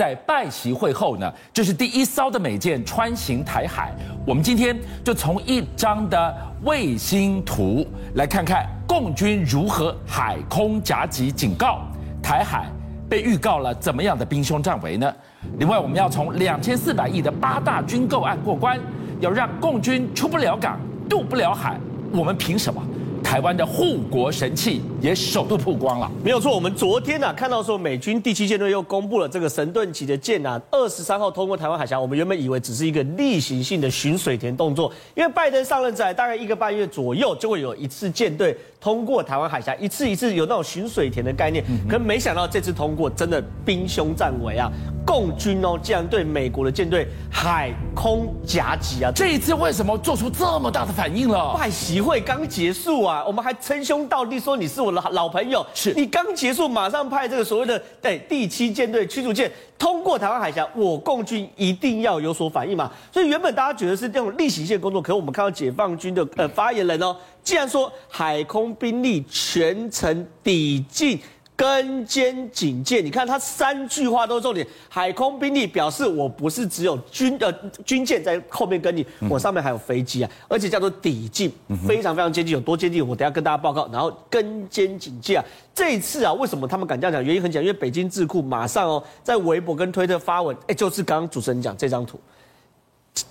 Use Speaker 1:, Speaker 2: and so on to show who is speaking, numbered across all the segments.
Speaker 1: 在拜习会后呢，这是第一艘的美舰穿行台海。我们今天就从一张的卫星图来看看共军如何海空夹击警告台海，被预告了怎么样的兵凶战危呢？另外，我们要从两千四百亿的八大军购案过关，要让共军出不了港、渡不了海，我们凭什么？台湾的护国神器也首度曝光了，
Speaker 2: 没有错。我们昨天啊看到说，美军第七舰队又公布了这个神盾级的舰啊，二十三号通过台湾海峡。我们原本以为只是一个例行性的巡水田动作，因为拜登上任在大概一个半月左右，就会有一次舰队通过台湾海峡，一次一次有那种巡水田的概念。可没想到这次通过，真的兵凶战危啊！共军哦，竟然对美国的舰队海空夹击啊！
Speaker 1: 这一次为什么做出这么大的反应了？
Speaker 2: 拜习会刚结束啊，我们还称兄道弟，说你是我的老朋友。
Speaker 1: 是
Speaker 2: 你刚结束，马上派这个所谓的对第七舰队驱逐舰通过台湾海峡，我共军一定要有所反应嘛。所以原本大家觉得是这种例行性工作，可是我们看到解放军的呃发言人哦，既然说海空兵力全程抵近。跟监警戒，你看他三句话都重点。海空兵力表示，我不是只有军呃军舰在后面跟你，我上面还有飞机啊，而且叫做抵近，非常非常接近，有多接近，我等下跟大家报告。然后跟监警戒啊，这一次啊，为什么他们敢这样讲？原因很简单，因为北京智库马上哦，在微博跟推特发文，哎，就是刚刚主持人讲这张图。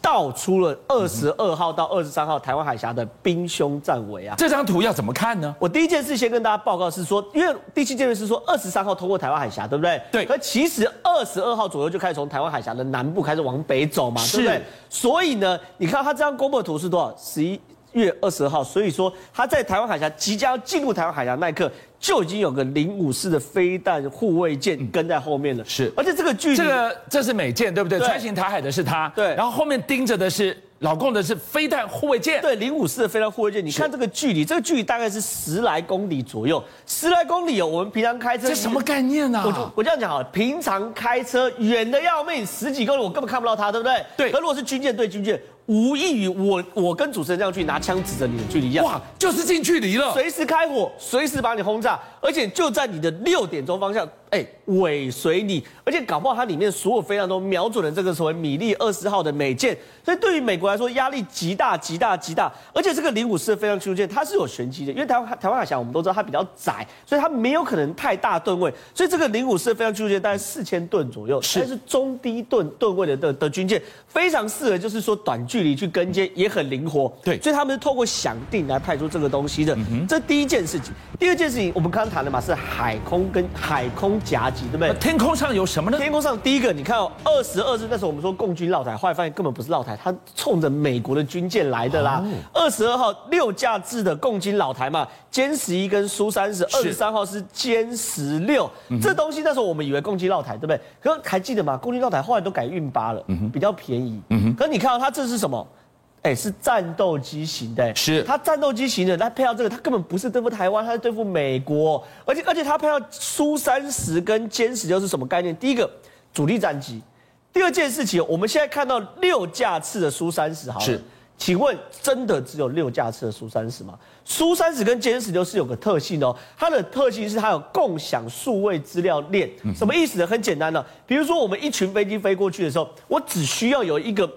Speaker 2: 道出了二十二号到二十三号台湾海峡的兵凶战危啊！
Speaker 1: 这张图要怎么看呢？
Speaker 2: 我第一件事先跟大家报告是说，因为第七舰队是说二十三号通过台湾海峡，对不对？
Speaker 1: 对。
Speaker 2: 可其实二十二号左右就开始从台湾海峡的南部开始往北走嘛，对不对？所以呢，你看他这张公布的图是多少？十一月二十号，所以说他在台湾海峡即将进入台湾海峡那一刻。就已经有个零五式的飞弹护卫舰跟在后面了，
Speaker 1: 是，
Speaker 2: 而且这个距离，
Speaker 1: 这个这是美舰对不对？穿行台海的是它，
Speaker 2: 对，
Speaker 1: 然后后面盯着的是老共的是飞弹护卫舰，
Speaker 2: 对，零五式的飞弹护卫舰，你看这个距离，这个距离大概是十来公里左右，十来公里哦，我们平常开车，
Speaker 1: 这什么概念呢？
Speaker 2: 我就我这样讲好了，平常开车远的要命，十几公里我根本看不到它，对不对？
Speaker 1: 对，
Speaker 2: 可如果是军舰对军舰。无异于我我跟主持人这样去拿枪指着你的距离一样，
Speaker 1: 哇，就是近距离了，
Speaker 2: 随时开火，随时把你轰炸，而且就在你的六点钟方向。哎，尾随你，而且搞不好它里面所有飞弹都瞄准了这个所谓米利二十号的美舰，所以对于美国来说压力极大极大极大。而且这个零五式的飞弹驱逐舰它是有玄机的，因为台湾台湾海峡我们都知道它比较窄，所以它没有可能太大吨位，所以这个零五式的飞弹驱逐舰大概四千吨左右，是，是中低吨吨位的的的军舰，非常适合就是说短距离去跟接，也很灵活。
Speaker 1: 对，
Speaker 2: 所以他们是透过响定来派出这个东西的。嗯、这第一件事情，第二件事情我们刚刚谈的嘛是海空跟海空。夹击对不对？
Speaker 1: 天空上有什么呢？
Speaker 2: 天空上第一个，你看哦，二十二日那时候我们说共军绕台，后来发现根本不是绕台，它冲着美国的军舰来的啦。二十二号六架制的共军老台嘛，歼十一跟苏三十，二十三号是歼十六。这东西那时候我们以为共军绕台，对不对？可是还记得吗？共军绕台后来都改运八了，比较便宜。可是你看到它这是什么？哎，是战斗机型的，
Speaker 1: 是它
Speaker 2: 战斗机型的，它配到这个，它根本不是对付台湾，它是对付美国，而且而且它配到苏三十跟歼十六是什么概念？第一个主力战机，第二件事情，我们现在看到六架次的苏三十，好，是，请问真的只有六架次的苏三十吗？苏三十跟歼十六是有个特性哦，它的特性是它有共享数位资料链，什么意思呢？很简单的，比如说我们一群飞机飞过去的时候，我只需要有一个。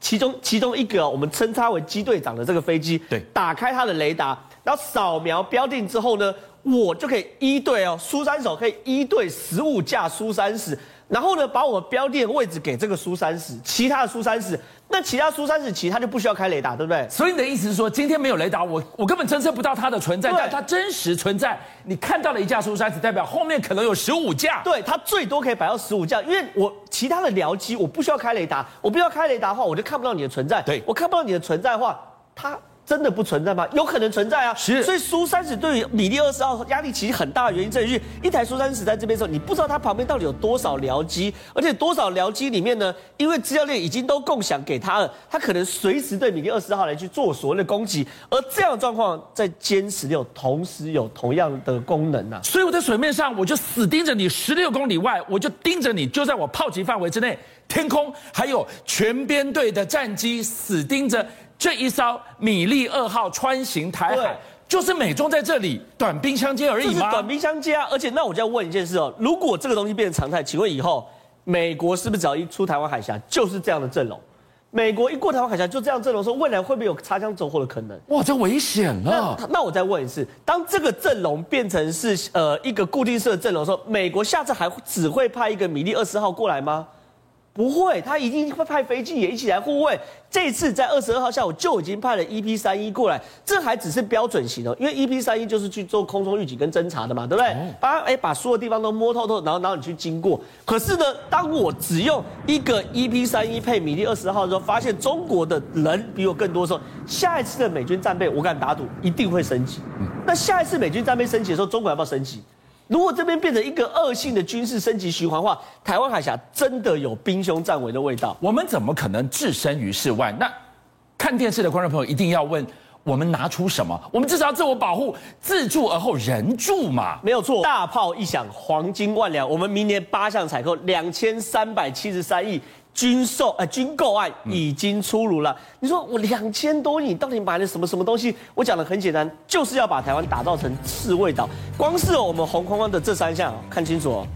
Speaker 2: 其中其中一个，我们称它为机队长的这个飞机，
Speaker 1: 对，
Speaker 2: 打开它的雷达，然后扫描标定之后呢，我就可以一对哦，苏三手可以一对十五架苏三十，然后呢，把我标定的位置给这个苏三十，其他的苏三十。那其他苏三十其他就不需要开雷达，对不对？
Speaker 1: 所以你的意思是说，今天没有雷达，我我根本侦测不到它的存在，但它真实存在。你看到了一架苏三十，代表后面可能有十五架。
Speaker 2: 对，它最多可以摆到十五架，因为我其他的僚机我不需要开雷达，我不需要开雷达的话，我就看不到你的存在。
Speaker 1: 对，
Speaker 2: 我看不到你的存在的话，它。真的不存在吗？有可能存在啊！
Speaker 1: 是，
Speaker 2: 所以苏三十对于米利二十号压力其实很大的原因在于，一台苏三十在这边的时候，你不知道它旁边到底有多少僚机，而且多少僚机里面呢，因为资料链已经都共享给他了，他可能随时对米利二十号来去做所谓的攻击，而这样的状况在歼十六同时有同样的功能啊！
Speaker 1: 所以我在水面上我就死盯着你，十六公里外我就盯着你，就在我炮击范围之内，天空还有全编队的战机死盯着。这一艘米利二号穿行台海，就是美中在这里短兵相接而已吗？
Speaker 2: 短兵相接啊！而且那我就要问一件事哦，如果这个东西变成常态，请问以后美国是不是只要一出台湾海峡就是这样的阵容？美国一过台湾海峡就这样阵容，说未来会不会有擦枪走火的可能？
Speaker 1: 哇，这危险了！
Speaker 2: 那那我再问一次，当这个阵容变成是呃一个固定式的阵容的时候，美国下次还只会派一个米利二十号过来吗？不会，他一定会派飞机也一起来护卫。这次在二十二号下午就已经派了 EP 三一过来，这还只是标准型哦，因为 EP 三一就是去做空中预警跟侦查的嘛，对不对？把哎把所有地方都摸透透，然后然后你去经过。可是呢，当我只用一个 EP 三一配米利二十号的时候，发现中国的人比我更多的时候，下一次的美军战备，我敢打赌一定会升级。那下一次美军战备升级的时候，中国要不要升级？如果这边变成一个恶性的军事升级循环的话，台湾海峡真的有兵凶战危的味道。
Speaker 1: 我们怎么可能置身于事外？那看电视的观众朋友一定要问：我们拿出什么？我们至少要自我保护，自助而后人助嘛。
Speaker 2: 没有错，大炮一响，黄金万两。我们明年八项采购两千三百七十三亿。军售呃军购案已经出炉了。你说我两千多亿到底买了什么什么东西？我讲的很简单，就是要把台湾打造成刺猬岛。光是我们红框框的这三项，看清楚哦，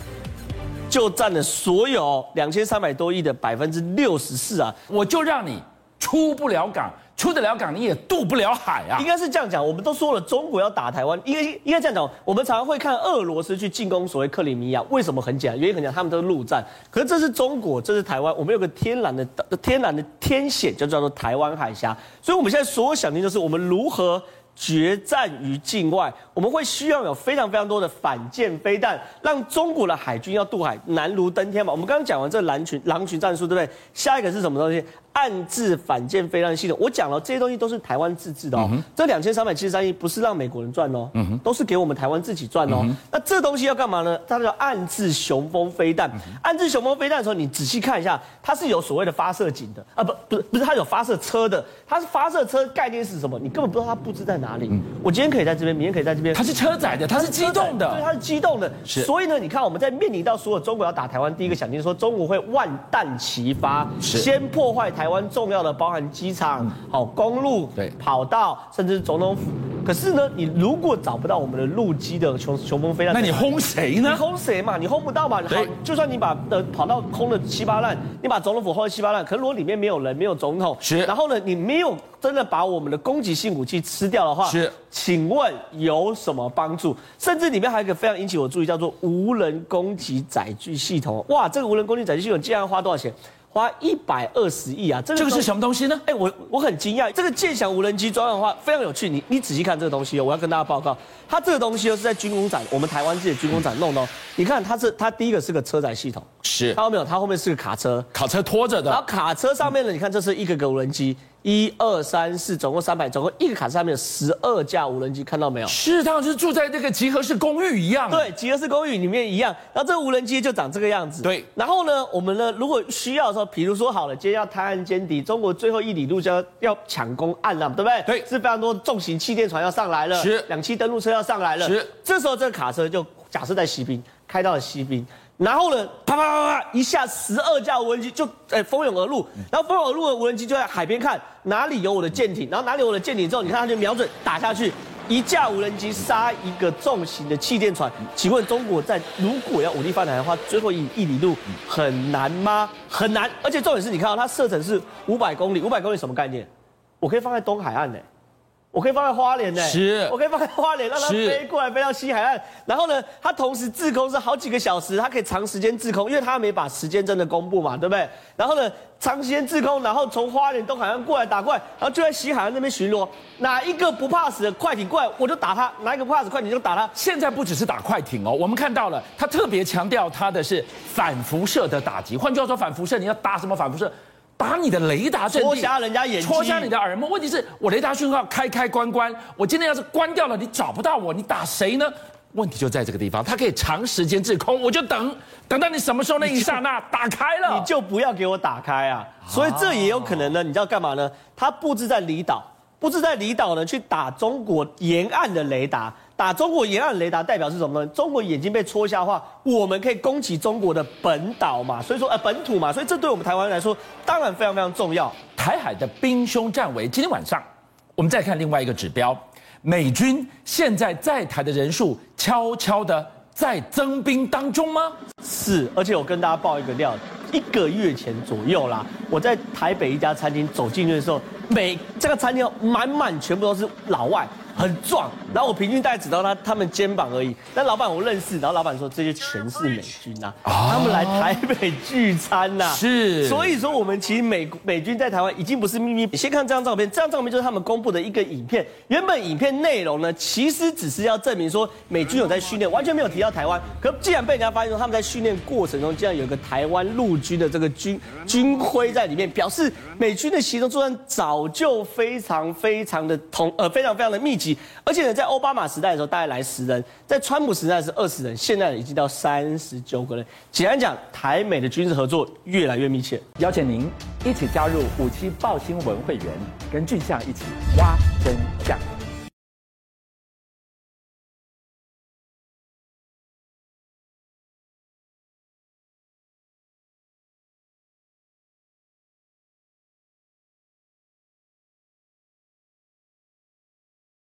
Speaker 2: 就占了所有两千三百多亿的百分之六十四啊！
Speaker 1: 我就让你出不了港。出得了港，你也渡不了海啊！
Speaker 2: 应该是这样讲，我们都说了，中国要打台湾，应该应该这样讲。我们常常会看俄罗斯去进攻所谓克里米亚，为什么很简单？原因很简单，他们都是陆战。可是这是中国，这是台湾，我们有个天然的天然的天险，就叫做台湾海峡。所以我们现在所有想的就是我们如何决战于境外。我们会需要有非常非常多的反舰飞弹，让中国的海军要渡海难如登天嘛。我们刚刚讲完这狼群狼群战术，对不对？下一个是什么东西？岸置反舰飞弹系统，我讲了，这些东西都是台湾自制的哦。嗯、这两千三百七十三亿不是让美国人赚哦，嗯、都是给我们台湾自己赚哦。嗯、那这东西要干嘛呢？它叫暗制雄风飞弹。暗制雄风飞弹的时候，你仔细看一下，它是有所谓的发射井的啊，不，不是，不是，它有发射车的。它是发射车概念是什么？你根本不知道它布置在哪里。嗯、我今天可以在这边，明天可以在这边。
Speaker 1: 它是车载的，它是机动的，
Speaker 2: 对，它是机动的。是所以呢，你看我们在面临到所有中国要打台湾，第一个想定说中国会万弹齐发，先破坏台湾重要的。包含机场、好公路、对跑道，甚至是总统府。可是呢，你如果找不到我们的陆基的雄雄风飞弹，
Speaker 1: 那你轰谁呢？
Speaker 2: 你轰谁嘛？你轰不到嘛？好，就算你把的跑道轰的七八烂，你把总统府轰的七八烂，可是如果里面没有人，没有总统，是，然后呢，你没有真的把我们的攻击性武器吃掉的话，是，请问有什么帮助？甚至里面还有一个非常引起我注意，叫做无人攻击载具系统。哇，这个无人攻击载具系统竟然花多少钱？花一百二十亿啊！这个这个是什么东西呢？哎，我我很惊讶，这个剑翔无人机专案的话非常有趣。你你仔细看这个东西哦，我要跟大家报告，它这个东西哦是在军工展，我们台湾自己的军工展弄的哦。你看它是它第一个是个车载系统，是，看到没有？它后面是个卡车，
Speaker 1: 卡车拖着的。
Speaker 2: 然后卡车上面呢，你看这是一个个无人机。一二三四，总共三百，总共一个卡车上面有十二架无人机，看到没有？
Speaker 1: 是，他好像是住在那个集合式公寓一样。
Speaker 2: 对，集合式公寓里面一样。然后这个无人机就长这个样子。对。然后呢，我们呢，如果需要的时候，比如说好了，今天要探案歼敌，中国最后一里路就要要抢攻岸了，对不对？对。是非常多重型气垫船要上来了，是。两栖登陆车要上来了，是。这时候这个卡车就假设在西滨，开到了西滨。然后呢，啪啪啪啪，一下十二架无人机就哎蜂拥而入，然后蜂拥而入的无人机就在海边看哪里有我的舰艇，然后哪里有我的舰艇之后，你看它就瞄准打下去，一架无人机杀一个重型的气垫船。请问中国在如果要武力犯台的话，最后一一里路很难吗？很难，而且重点是你看到它射程是五百公里，五百公里什么概念？我可以放在东海岸呢。我可以放在花莲呢，是，我可以放在花莲，让它飞过来，飞到西海岸。然后呢，它同时滞空是好几个小时，它可以长时间滞空，因为它没把时间真的公布嘛，对不对？然后呢，长时间滞空，然后从花莲东海岸过来打过来，然后就在西海岸那边巡逻。哪一个不怕死的快艇过来，我就打他；哪一个不怕死快艇就打他。
Speaker 1: 现在不只是打快艇哦，我们看到了，他特别强调他的是反辐射的打击。换句话说，反辐射你要打什么反辐射？打你的雷达
Speaker 2: 戳瞎人家眼睛，
Speaker 1: 戳瞎你的耳目。问题是我雷达讯号开开关关，我今天要是关掉了，你找不到我，你打谁呢？问题就在这个地方，它可以长时间滞空，我就等，等到你什么时候那一刹那打开了，
Speaker 2: 你就不要给我打开啊！所以这也有可能呢，你知道干嘛呢？它布置在离岛，布置在离岛呢，去打中国沿岸的雷达。打中国沿岸雷达代表是什么呢？中国眼睛被戳瞎的话，我们可以攻击中国的本岛嘛？所以说，呃，本土嘛，所以这对我们台湾来说，当然非常非常重要。
Speaker 1: 台海的兵凶战危，今天晚上我们再看另外一个指标，美军现在在台的人数悄悄的在增兵当中吗？
Speaker 2: 是，而且我跟大家报一个料，一个月前左右啦，我在台北一家餐厅走进去的时候，每这个餐厅满满全部都是老外。很壮，然后我平均大概只到他他们肩膀而已。但老板我认识，然后老板说，这些全是美军呐、啊，他们来台北聚餐呐、啊。
Speaker 1: 是，
Speaker 2: 所以说我们其实美美军在台湾已经不是秘密。你先看这张照片，这张照片就是他们公布的一个影片。原本影片内容呢，其实只是要证明说美军有在训练，完全没有提到台湾。可既然被人家发现说他们在训练过程中竟然有一个台湾陆军的这个军军徽在里面，表示美军的行动作战早就非常非常的同呃非常非常的密集。而且呢，在奥巴马时代的时候，大概来十人；在川普时代是二十人，现在已经到三十九个人。简单讲，台美的军事合作越来越密切。
Speaker 3: 邀请您一起加入五七报新闻会员，跟俊相一起挖真相。